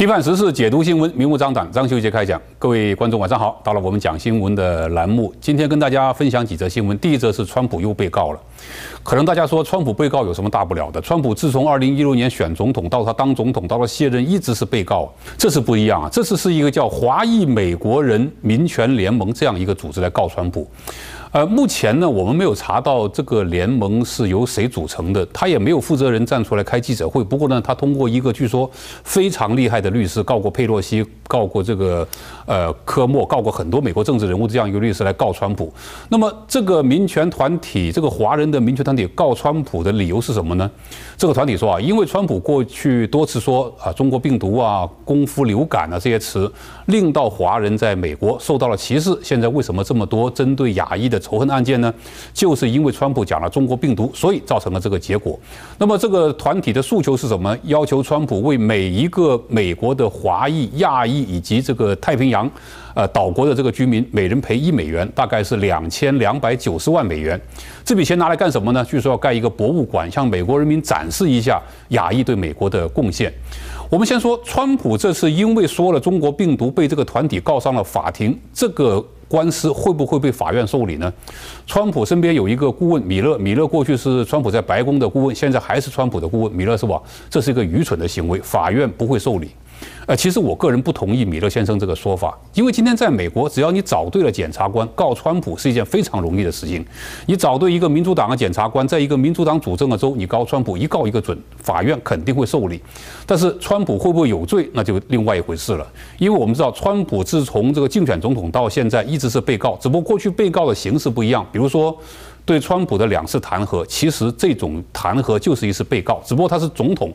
批判时事，解读新闻，明目张胆。张秀杰开讲，各位观众晚上好，到了我们讲新闻的栏目，今天跟大家分享几则新闻。第一则是川普又被告了，可能大家说川普被告有什么大不了的？川普自从二零一六年选总统到他当总统到了卸任，一直是被告，这次不一样啊，这次是一个叫华裔美国人民权联盟这样一个组织来告川普。呃，目前呢，我们没有查到这个联盟是由谁组成的，他也没有负责人站出来开记者会。不过呢，他通过一个据说非常厉害的律师，告过佩洛西，告过这个呃科莫，告过很多美国政治人物这样一个律师来告川普。那么这个民权团体，这个华人的民权团体告川普的理由是什么呢？这个团体说啊，因为川普过去多次说啊，中国病毒啊、功夫流感啊这些词，令到华人在美国受到了歧视。现在为什么这么多针对亚裔的？仇恨案件呢，就是因为川普讲了中国病毒，所以造成了这个结果。那么这个团体的诉求是什么？要求川普为每一个美国的华裔、亚裔以及这个太平洋，呃岛国的这个居民，每人赔一美元，大概是两千两百九十万美元。这笔钱拿来干什么呢？据说要盖一个博物馆，向美国人民展示一下亚裔对美国的贡献。我们先说，川普这次因为说了中国病毒，被这个团体告上了法庭，这个。官司会不会被法院受理呢？川普身边有一个顾问米勒，米勒过去是川普在白宫的顾问，现在还是川普的顾问。米勒是吧？这是一个愚蠢的行为，法院不会受理。呃，其实我个人不同意米勒先生这个说法，因为今天在美国，只要你找对了检察官，告川普是一件非常容易的事情。你找对一个民主党的检察官，在一个民主党主政的州，你告川普一告一个准，法院肯定会受理。但是川普会不会有罪，那就另外一回事了。因为我们知道，川普自从这个竞选总统到现在一直是被告，只不过过去被告的形式不一样，比如说。对川普的两次弹劾，其实这种弹劾就是一次被告，只不过他是总统，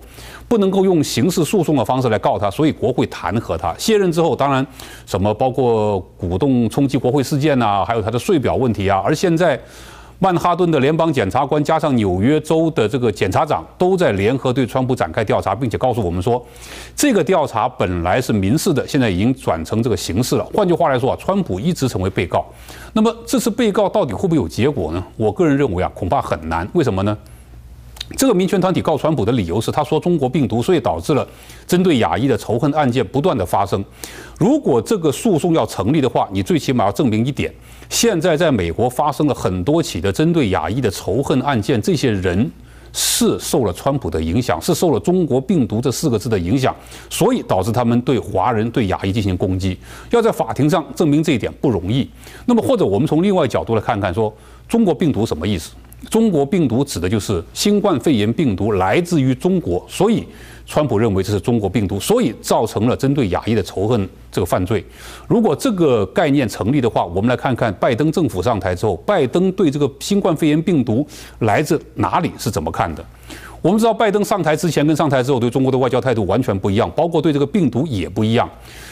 不能够用刑事诉讼的方式来告他，所以国会弹劾他。卸任之后，当然什么包括鼓动冲击国会事件呐，还有他的税表问题啊，而现在。曼哈顿的联邦检察官加上纽约州的这个检察长都在联合对川普展开调查，并且告诉我们说，这个调查本来是民事的，现在已经转成这个刑事了。换句话来说啊，川普一直成为被告。那么这次被告到底会不会有结果呢？我个人认为啊，恐怕很难。为什么呢？这个民权团体告川普的理由是，他说中国病毒，所以导致了针对亚裔的仇恨案件不断的发生。如果这个诉讼要成立的话，你最起码要证明一点。现在在美国发生了很多起的针对亚裔的仇恨案件，这些人是受了川普的影响，是受了中国病毒这四个字的影响，所以导致他们对华人、对亚裔进行攻击。要在法庭上证明这一点不容易。那么，或者我们从另外角度来看看，说中国病毒什么意思？中国病毒指的就是新冠肺炎病毒来自于中国，所以。川普认为这是中国病毒，所以造成了针对亚裔的仇恨这个犯罪。如果这个概念成立的话，我们来看看拜登政府上台之后，拜登对这个新冠肺炎病毒来自哪里是怎么看的。我们知道，拜登上台之前跟上台之后对中国的外交态度完全不一样，包括对这个病毒也不一样。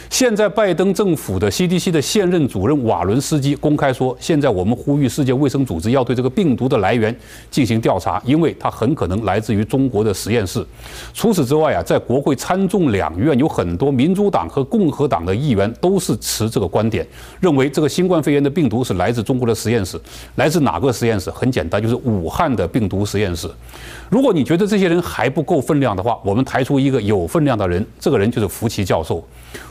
现在拜登政府的 CDC 的现任主任瓦伦斯基公开说，现在我们呼吁世界卫生组织要对这个病毒的来源进行调查，因为它很可能来自于中国的实验室。除此之外啊，在国会参众两院有很多民主党和共和党的议员都是持这个观点，认为这个新冠肺炎的病毒是来自中国的实验室。来自哪个实验室？很简单，就是武汉的病毒实验室。如果你觉得这些人还不够分量的话，我们抬出一个有分量的人，这个人就是福奇教授。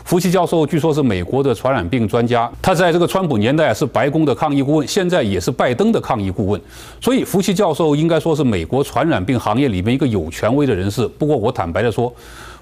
福奇教授据说是美国的传染病专家，他在这个川普年代是白宫的抗疫顾问，现在也是拜登的抗疫顾问。所以福奇教授应该说是美国传染病行业里面一个有权威的人士。不过我坦白的说，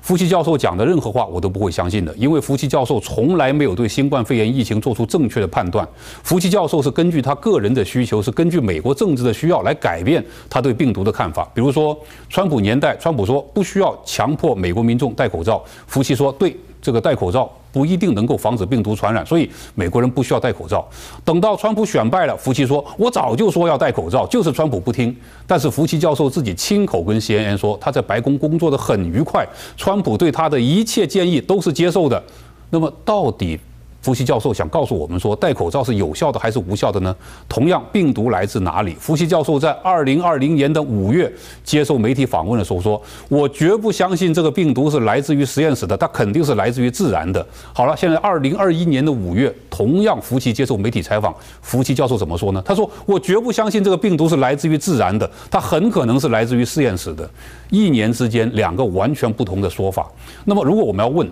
福奇教授讲的任何话我都不会相信的，因为福奇教授从来没有对新冠肺炎疫情做出正确的判断。福奇教授是根据他个人的需求，是根据美国政治的需要来改变他对病毒的看法。比如说，川普年代，川普说不需要强迫美国民众戴口罩，福奇说对。这个戴口罩不一定能够防止病毒传染，所以美国人不需要戴口罩。等到川普选败了，福奇说：“我早就说要戴口罩，就是川普不听。”但是福奇教授自己亲口跟 CNN 说，他在白宫工作的很愉快，川普对他的一切建议都是接受的。那么到底福奇教授想告诉我们说，戴口罩是有效的还是无效的呢？同样，病毒来自哪里？福奇教授在二零二零年的五月接受媒体访问的时候说：“我绝不相信这个病毒是来自于实验室的，它肯定是来自于自然的。”好了，现在二零二一年的五月，同样福奇接受媒体采访，福奇教授怎么说呢？他说：“我绝不相信这个病毒是来自于自然的，它很可能是来自于实验室的。”一年之间，两个完全不同的说法。那么，如果我们要问，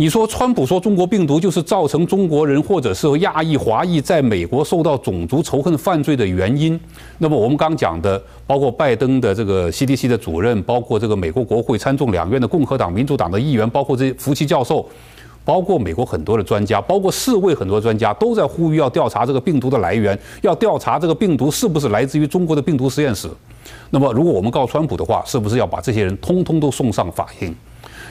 你说川普说中国病毒就是造成中国人或者是亚裔华裔在美国受到种族仇恨犯罪的原因，那么我们刚讲的，包括拜登的这个 CDC 的主任，包括这个美国国会参众两院的共和党、民主党的议员，包括这些福奇教授，包括美国很多的专家，包括世卫很多专家都在呼吁要调查这个病毒的来源，要调查这个病毒是不是来自于中国的病毒实验室。那么如果我们告川普的话，是不是要把这些人通通都送上法庭？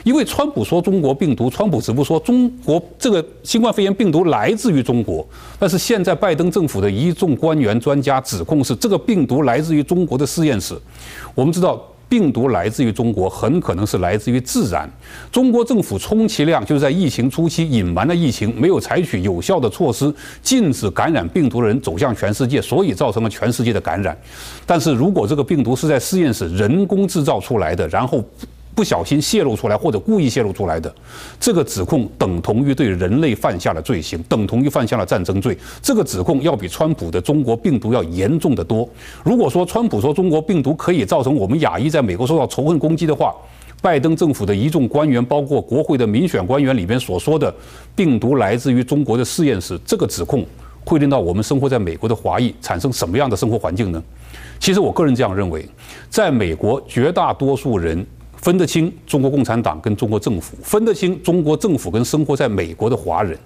因为川普说中国病毒，川普只不过说中国这个新冠肺炎病毒来自于中国，但是现在拜登政府的一众官员专家指控是这个病毒来自于中国的实验室。我们知道病毒来自于中国，很可能是来自于自然。中国政府充其量就是在疫情初期隐瞒了疫情，没有采取有效的措施，禁止感染病毒的人走向全世界，所以造成了全世界的感染。但是如果这个病毒是在实验室人工制造出来的，然后。不小心泄露出来或者故意泄露出来的，这个指控等同于对人类犯下了罪行，等同于犯下了战争罪。这个指控要比川普的中国病毒要严重得多。如果说川普说中国病毒可以造成我们亚裔在美国受到仇恨攻击的话，拜登政府的一众官员，包括国会的民选官员里边所说的病毒来自于中国的实验室，这个指控会令到我们生活在美国的华裔产生什么样的生活环境呢？其实我个人这样认为，在美国绝大多数人。分得清中国共产党跟中国政府，分得清中国政府跟生活在美国的华人，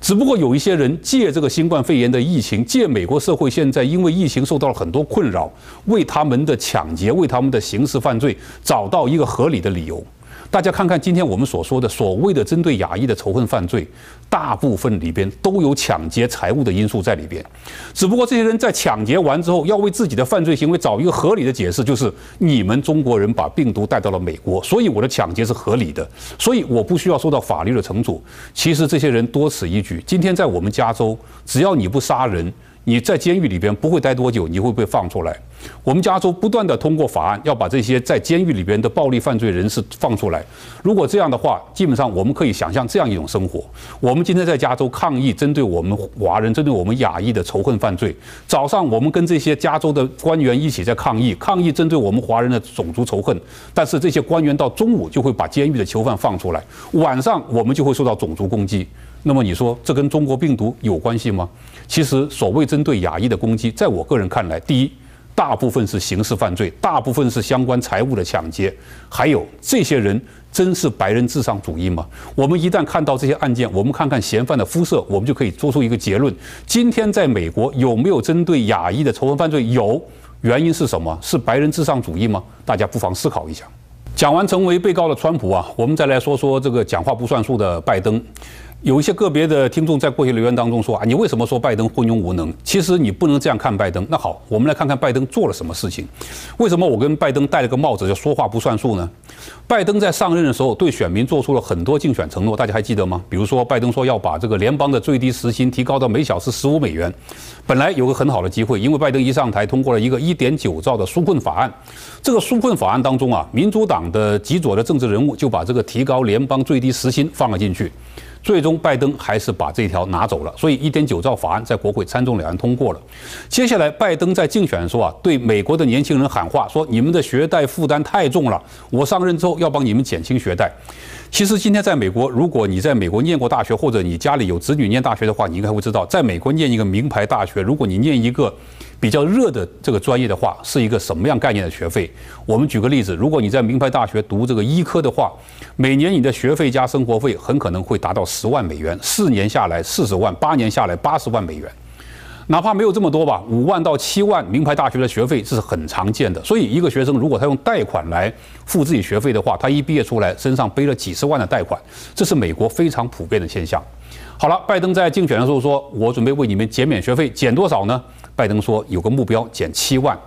只不过有一些人借这个新冠肺炎的疫情，借美国社会现在因为疫情受到了很多困扰，为他们的抢劫、为他们的刑事犯罪找到一个合理的理由。大家看看今天我们所说的所谓的针对亚裔的仇恨犯罪，大部分里边都有抢劫财物的因素在里边。只不过这些人在抢劫完之后，要为自己的犯罪行为找一个合理的解释，就是你们中国人把病毒带到了美国，所以我的抢劫是合理的，所以我不需要受到法律的惩处。其实这些人多此一举。今天在我们加州，只要你不杀人。你在监狱里边不会待多久，你会被放出来。我们加州不断地通过法案，要把这些在监狱里边的暴力犯罪人士放出来。如果这样的话，基本上我们可以想象这样一种生活：我们今天在加州抗议针对我们华人、针对我们亚裔的仇恨犯罪。早上我们跟这些加州的官员一起在抗议，抗议针对我们华人的种族仇恨。但是这些官员到中午就会把监狱的囚犯放出来，晚上我们就会受到种族攻击。那么你说这跟中国病毒有关系吗？其实所谓针对亚裔的攻击，在我个人看来，第一，大部分是刑事犯罪，大部分是相关财物的抢劫，还有这些人真是白人至上主义吗？我们一旦看到这些案件，我们看看嫌犯的肤色，我们就可以做出一个结论：今天在美国有没有针对亚裔的仇恨犯罪？有，原因是什么？是白人至上主义吗？大家不妨思考一下。讲完成为被告的川普啊，我们再来说说这个讲话不算数的拜登。有一些个别的听众在过去留言当中说啊，你为什么说拜登昏庸无能？其实你不能这样看拜登。那好，我们来看看拜登做了什么事情。为什么我跟拜登戴了个帽子叫说话不算数呢？拜登在上任的时候对选民做出了很多竞选承诺，大家还记得吗？比如说，拜登说要把这个联邦的最低时薪提高到每小时十五美元。本来有个很好的机会，因为拜登一上台通过了一个一点九兆的纾困法案。这个纾困法案当中啊，民主党的极左的政治人物就把这个提高联邦最低时薪放了进去。最终，拜登还是把这条拿走了，所以一点九兆法案在国会参众两院通过了。接下来，拜登在竞选的时候啊，对美国的年轻人喊话，说你们的学贷负担太重了，我上任之后要帮你们减轻学贷。其实今天在美国，如果你在美国念过大学，或者你家里有子女念大学的话，你应该会知道，在美国念一个名牌大学，如果你念一个。比较热的这个专业的话，是一个什么样概念的学费？我们举个例子，如果你在名牌大学读这个医科的话，每年你的学费加生活费很可能会达到十万美元，四年下来四十万，八年下来八十万美元。哪怕没有这么多吧，五万到七万，名牌大学的学费是很常见的。所以一个学生如果他用贷款来付自己学费的话，他一毕业出来身上背了几十万的贷款，这是美国非常普遍的现象。好了，拜登在竞选的时候说：“我准备为你们减免学费，减多少呢？”拜登说有个目标，减七万。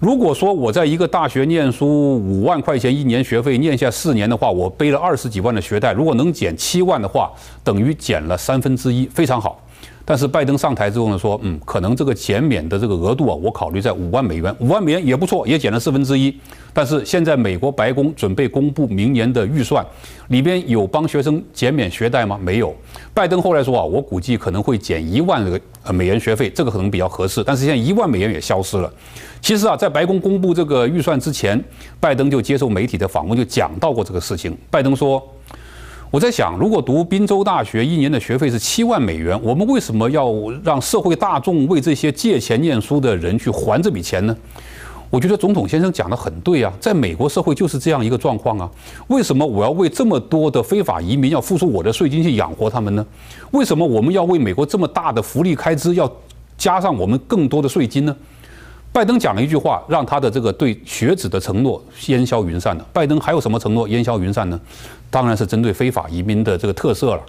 如果说我在一个大学念书五万块钱一年学费，念下四年的话，我背了二十几万的学贷，如果能减七万的话，等于减了三分之一，非常好。但是拜登上台之后呢，说，嗯，可能这个减免的这个额度啊，我考虑在五万美元，五万美元也不错，也减了四分之一。但是现在美国白宫准备公布明年的预算，里边有帮学生减免学贷吗？没有。拜登后来说啊，我估计可能会减一万个呃美元学费，这个可能比较合适。但是现在一万美元也消失了。其实啊，在白宫公布这个预算之前，拜登就接受媒体的访问，就讲到过这个事情。拜登说。我在想，如果读宾州大学一年的学费是七万美元，我们为什么要让社会大众为这些借钱念书的人去还这笔钱呢？我觉得总统先生讲得很对啊，在美国社会就是这样一个状况啊。为什么我要为这么多的非法移民要付出我的税金去养活他们呢？为什么我们要为美国这么大的福利开支要加上我们更多的税金呢？拜登讲了一句话，让他的这个对学子的承诺烟消云散了。拜登还有什么承诺烟消云散呢？当然是针对非法移民的这个特赦了。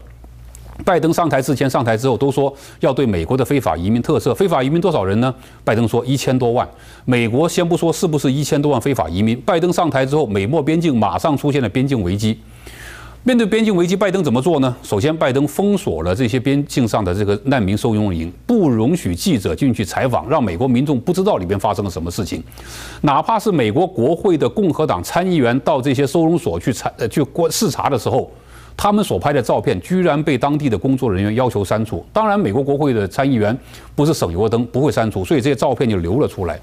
拜登上台之前、上台之后都说要对美国的非法移民特赦。非法移民多少人呢？拜登说一千多万。美国先不说是不是一千多万非法移民，拜登上台之后，美墨边境马上出现了边境危机。面对边境危机，拜登怎么做呢？首先，拜登封锁了这些边境上的这个难民收容营，不容许记者进去采访，让美国民众不知道里边发生了什么事情。哪怕是美国国会的共和党参议员到这些收容所去采呃去观视察的时候，他们所拍的照片居然被当地的工作人员要求删除。当然，美国国会的参议员不是省油的灯，不会删除，所以这些照片就流了出来。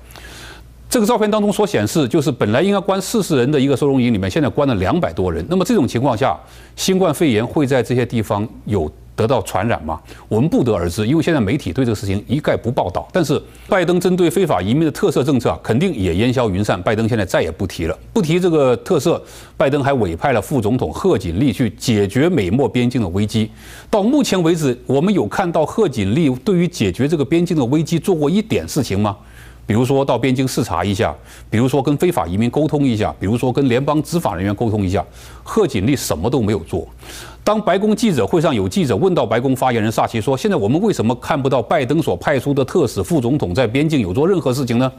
这个照片当中所显示，就是本来应该关四十人的一个收容营里面，现在关了两百多人。那么这种情况下，新冠肺炎会在这些地方有得到传染吗？我们不得而知，因为现在媒体对这个事情一概不报道。但是拜登针对非法移民的特色政策啊，肯定也烟消云散。拜登现在再也不提了，不提这个特色。拜登还委派了副总统贺锦丽去解决美墨边境的危机。到目前为止，我们有看到贺锦丽对于解决这个边境的危机做过一点事情吗？比如说到边境视察一下，比如说跟非法移民沟通一下，比如说跟联邦执法人员沟通一下，贺锦丽什么都没有做。当白宫记者会上有记者问到白宫发言人萨奇说：“现在我们为什么看不到拜登所派出的特使副总统在边境有做任何事情呢？”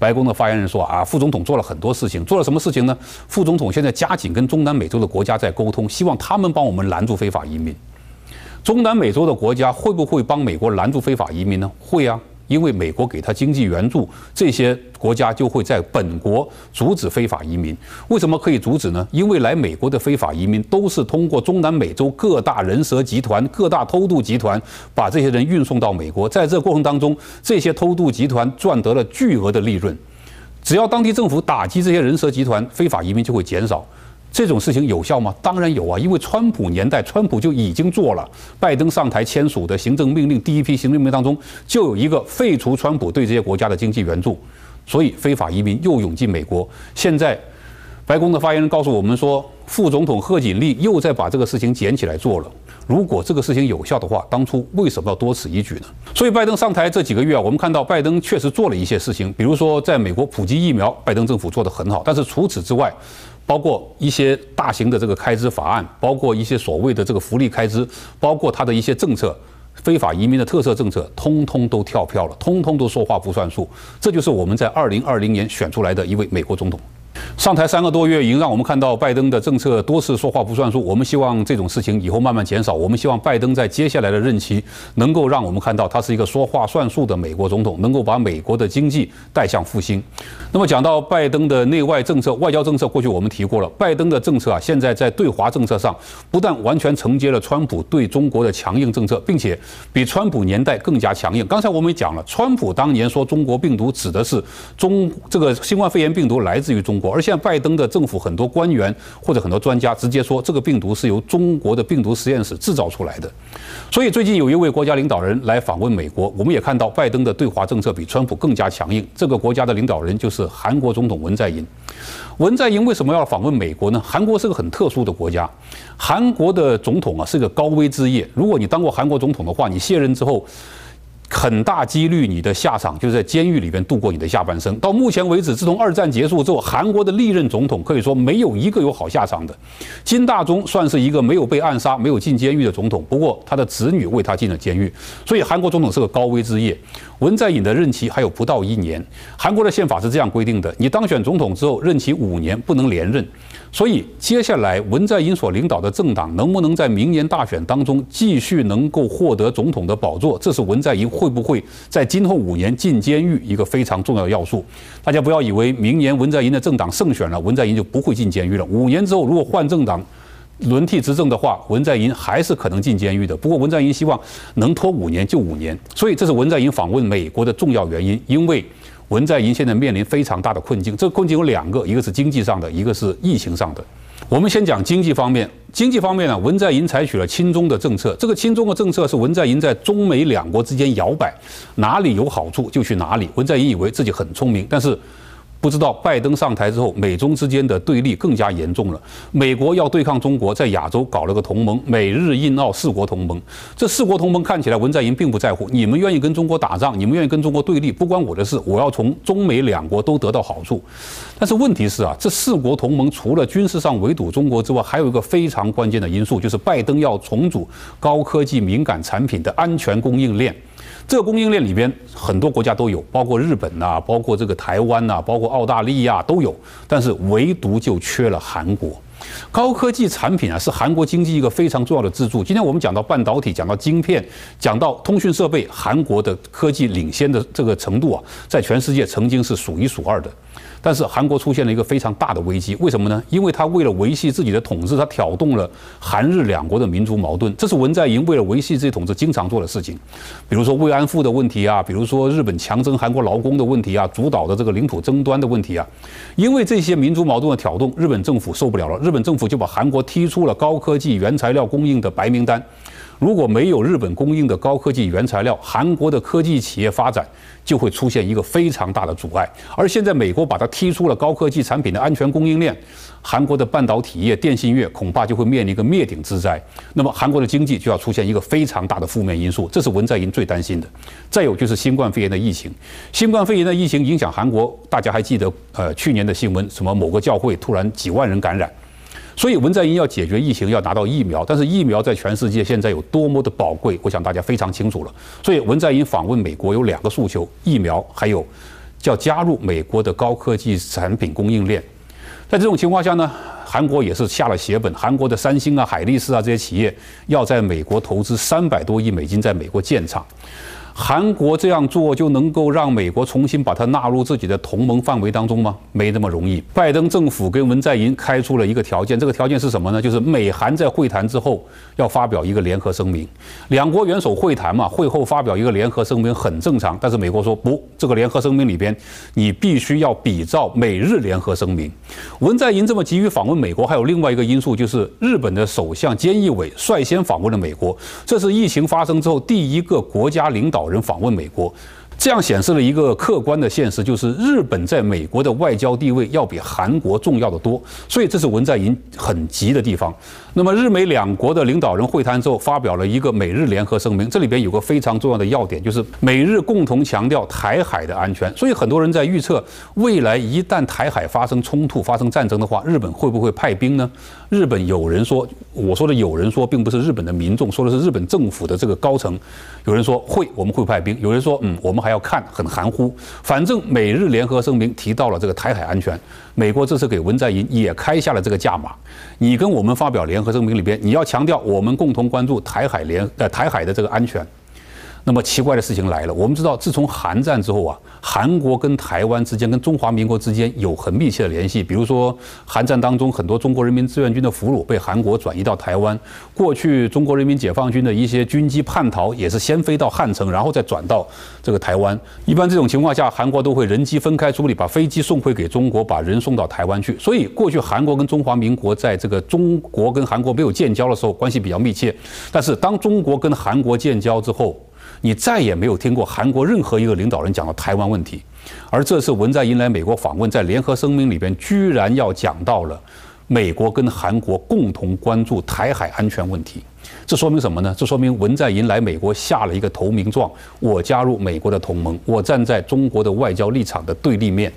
白宫的发言人说：“啊，副总统做了很多事情，做了什么事情呢？副总统现在加紧跟中南美洲的国家在沟通，希望他们帮我们拦住非法移民。中南美洲的国家会不会帮美国拦住非法移民呢？会啊。”因为美国给他经济援助，这些国家就会在本国阻止非法移民。为什么可以阻止呢？因为来美国的非法移民都是通过中南美洲各大人蛇集团、各大偷渡集团把这些人运送到美国，在这过程当中，这些偷渡集团赚得了巨额的利润。只要当地政府打击这些人蛇集团，非法移民就会减少。这种事情有效吗？当然有啊，因为川普年代，川普就已经做了。拜登上台签署的行政命令，第一批行政命令当中就有一个废除川普对这些国家的经济援助，所以非法移民又涌进美国。现在，白宫的发言人告诉我们说，副总统贺锦丽又在把这个事情捡起来做了。如果这个事情有效的话，当初为什么要多此一举呢？所以拜登上台这几个月啊，我们看到拜登确实做了一些事情，比如说在美国普及疫苗，拜登政府做得很好。但是除此之外，包括一些大型的这个开支法案，包括一些所谓的这个福利开支，包括他的一些政策，非法移民的特色政策，通通都跳票了，通通都说话不算数。这就是我们在二零二零年选出来的一位美国总统。上台三个多月，已经让我们看到拜登的政策多次说话不算数。我们希望这种事情以后慢慢减少。我们希望拜登在接下来的任期能够让我们看到他是一个说话算数的美国总统，能够把美国的经济带向复兴。那么讲到拜登的内外政策、外交政策，过去我们提过了，拜登的政策啊，现在在对华政策上不但完全承接了川普对中国的强硬政策，并且比川普年代更加强硬。刚才我们也讲了，川普当年说中国病毒指的是中这个新冠肺炎病毒来自于中国，而现在拜登的政府很多官员或者很多专家直接说，这个病毒是由中国的病毒实验室制造出来的。所以最近有一位国家领导人来访问美国，我们也看到拜登的对华政策比川普更加强硬。这个国家的领导人就是韩国总统文在寅。文在寅为什么要访问美国呢？韩国是个很特殊的国家，韩国的总统啊是个高危职业。如果你当过韩国总统的话，你卸任之后。很大几率你的下场就是在监狱里边度过你的下半生。到目前为止，自从二战结束之后，韩国的历任总统可以说没有一个有好下场的。金大中算是一个没有被暗杀、没有进监狱的总统，不过他的子女为他进了监狱，所以韩国总统是个高危职业。文在寅的任期还有不到一年，韩国的宪法是这样规定的：你当选总统之后，任期五年不能连任。所以接下来文在寅所领导的政党能不能在明年大选当中继续能够获得总统的宝座，这是文在寅会不会在今后五年进监狱一个非常重要的要素。大家不要以为明年文在寅的政党胜选了，文在寅就不会进监狱了。五年之后如果换政党轮替执政的话，文在寅还是可能进监狱的。不过文在寅希望能拖五年就五年，所以这是文在寅访问美国的重要原因，因为。文在寅现在面临非常大的困境，这个困境有两个，一个是经济上的，一个是疫情上的。我们先讲经济方面，经济方面呢，文在寅采取了亲中的政策，这个亲中的政策是文在寅在中美两国之间摇摆，哪里有好处就去哪里。文在寅以为自己很聪明，但是。不知道拜登上台之后，美中之间的对立更加严重了。美国要对抗中国，在亚洲搞了个同盟，美日印澳四国同盟。这四国同盟看起来文在寅并不在乎，你们愿意跟中国打仗，你们愿意跟中国对立，不关我的事。我要从中美两国都得到好处。但是问题是啊，这四国同盟除了军事上围堵中国之外，还有一个非常关键的因素，就是拜登要重组高科技敏感产品的安全供应链。这个供应链里边很多国家都有，包括日本呐、包括这个台湾呐、包括澳大利亚都有，但是唯独就缺了韩国。高科技产品啊，是韩国经济一个非常重要的支柱。今天我们讲到半导体，讲到晶片，讲到通讯设备，韩国的科技领先的这个程度啊，在全世界曾经是数一数二的。但是韩国出现了一个非常大的危机，为什么呢？因为他为了维系自己的统治，他挑动了韩日两国的民族矛盾。这是文在寅为了维系自己统治经常做的事情，比如说慰安妇的问题啊，比如说日本强征韩国劳工的问题啊，主导的这个领土争端的问题啊。因为这些民族矛盾的挑动，日本政府受不了了，日本政府就把韩国踢出了高科技原材料供应的白名单。如果没有日本供应的高科技原材料，韩国的科技企业发展就会出现一个非常大的阻碍。而现在美国把它踢出了高科技产品的安全供应链，韩国的半导体业、电信业恐怕就会面临一个灭顶之灾。那么韩国的经济就要出现一个非常大的负面因素，这是文在寅最担心的。再有就是新冠肺炎的疫情，新冠肺炎的疫情影响韩国，大家还记得呃去年的新闻，什么某个教会突然几万人感染。所以文在寅要解决疫情，要拿到疫苗，但是疫苗在全世界现在有多么的宝贵，我想大家非常清楚了。所以文在寅访问美国有两个诉求：疫苗，还有叫加入美国的高科技产品供应链。在这种情况下呢，韩国也是下了血本，韩国的三星啊、海力士啊这些企业要在美国投资三百多亿美金，在美国建厂。韩国这样做就能够让美国重新把它纳入自己的同盟范围当中吗？没那么容易。拜登政府跟文在寅开出了一个条件，这个条件是什么呢？就是美韩在会谈之后要发表一个联合声明。两国元首会谈嘛，会后发表一个联合声明很正常。但是美国说不，这个联合声明里边你必须要比照美日联合声明。文在寅这么急于访问美国，还有另外一个因素，就是日本的首相菅义伟率先访问了美国，这是疫情发生之后第一个国家领导人访问美国。这样显示了一个客观的现实，就是日本在美国的外交地位要比韩国重要的多，所以这是文在寅很急的地方。那么日美两国的领导人会谈之后，发表了一个美日联合声明，这里边有个非常重要的要点，就是美日共同强调台海的安全。所以很多人在预测，未来一旦台海发生冲突、发生战争的话，日本会不会派兵呢？日本有人说，我说的有人说，并不是日本的民众，说的是日本政府的这个高层。有人说会，我们会派兵；有人说，嗯，我们还要看，很含糊。反正美日联合声明提到了这个台海安全，美国这次给文在寅也开下了这个价码。你跟我们发表联合声明里边，你要强调我们共同关注台海联呃台海的这个安全。那么奇怪的事情来了，我们知道，自从韩战之后啊，韩国跟台湾之间、跟中华民国之间有很密切的联系。比如说，韩战当中很多中国人民志愿军的俘虏被韩国转移到台湾。过去中国人民解放军的一些军机叛逃也是先飞到汉城，然后再转到这个台湾。一般这种情况下，韩国都会人机分开处理，把飞机送回给中国，把人送到台湾去。所以，过去韩国跟中华民国在这个中国跟韩国没有建交的时候，关系比较密切。但是，当中国跟韩国建交之后，你再也没有听过韩国任何一个领导人讲到台湾问题，而这次文在寅来美国访问，在联合声明里边居然要讲到了美国跟韩国共同关注台海安全问题。这说明什么呢？这说明文在寅来美国下了一个投名状，我加入美国的同盟，我站在中国的外交立场的对立面。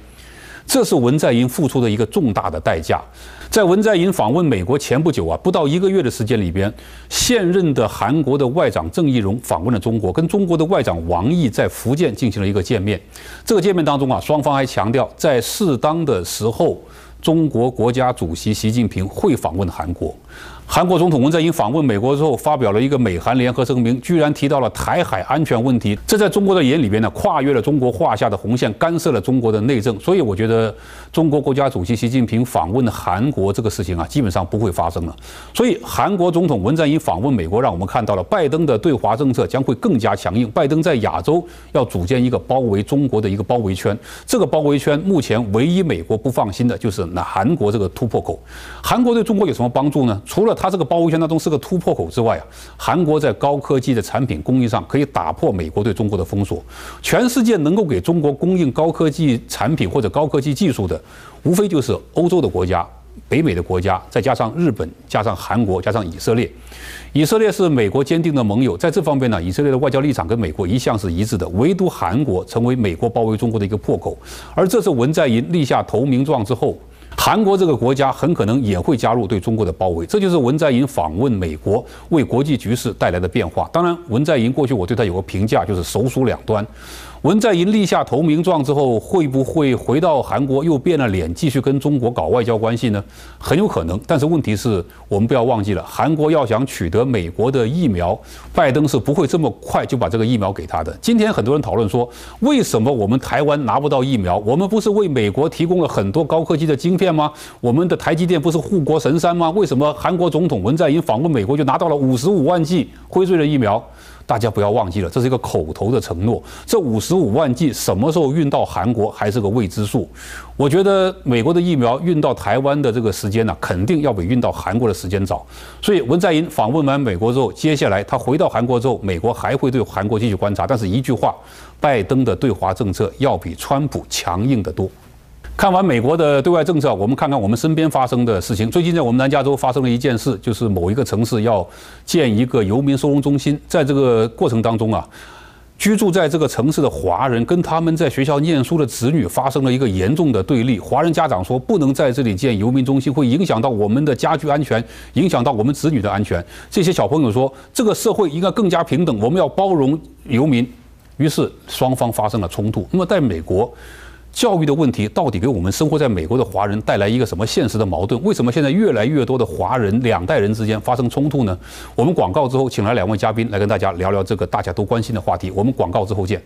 这是文在寅付出的一个重大的代价。在文在寅访问美国前不久啊，不到一个月的时间里边，现任的韩国的外长郑义溶访问了中国，跟中国的外长王毅在福建进行了一个见面。这个见面当中啊，双方还强调，在适当的时候，中国国家主席习近平会访问韩国。韩国总统文在寅访问美国之后，发表了一个美韩联合声明，居然提到了台海安全问题。这在中国的眼里边呢，跨越了中国画下的红线，干涉了中国的内政。所以，我觉得中国国家主席习近平访问韩国这个事情啊，基本上不会发生了。所以，韩国总统文在寅访问美国，让我们看到了拜登的对华政策将会更加强硬。拜登在亚洲要组建一个包围中国的一个包围圈。这个包围圈目前唯一美国不放心的就是那韩国这个突破口。韩国对中国有什么帮助呢？除了它这个包围圈当中是个突破口之外啊，韩国在高科技的产品工艺上可以打破美国对中国的封锁。全世界能够给中国供应高科技产品或者高科技技术的，无非就是欧洲的国家、北美的国家，再加上日本、加上韩国、加上以色列。以色列是美国坚定的盟友，在这方面呢，以色列的外交立场跟美国一向是一致的。唯独韩国成为美国包围中国的一个破口，而这次文在寅立下投名状之后。韩国这个国家很可能也会加入对中国的包围，这就是文在寅访问美国为国际局势带来的变化。当然，文在寅过去我对他有个评价，就是首鼠两端。文在寅立下投名状之后，会不会回到韩国又变了脸，继续跟中国搞外交关系呢？很有可能。但是问题是我们不要忘记了，韩国要想取得美国的疫苗，拜登是不会这么快就把这个疫苗给他的。今天很多人讨论说，为什么我们台湾拿不到疫苗？我们不是为美国提供了很多高科技的晶片吗？我们的台积电不是护国神山吗？为什么韩国总统文在寅访问美国就拿到了五十五万剂辉瑞的疫苗？大家不要忘记了，这是一个口头的承诺。这五十五万剂什么时候运到韩国还是个未知数。我觉得美国的疫苗运到台湾的这个时间呢，肯定要比运到韩国的时间早。所以文在寅访问完美国之后，接下来他回到韩国之后，美国还会对韩国继续观察。但是一句话，拜登的对华政策要比川普强硬得多。看完美国的对外政策，我们看看我们身边发生的事情。最近在我们南加州发生了一件事，就是某一个城市要建一个游民收容中心。在这个过程当中啊，居住在这个城市的华人跟他们在学校念书的子女发生了一个严重的对立。华人家长说不能在这里建游民中心，会影响到我们的家居安全，影响到我们子女的安全。这些小朋友说，这个社会应该更加平等，我们要包容游民。于是双方发生了冲突。那么在美国。教育的问题到底给我们生活在美国的华人带来一个什么现实的矛盾？为什么现在越来越多的华人两代人之间发生冲突呢？我们广告之后，请来两位嘉宾来跟大家聊聊这个大家都关心的话题。我们广告之后见。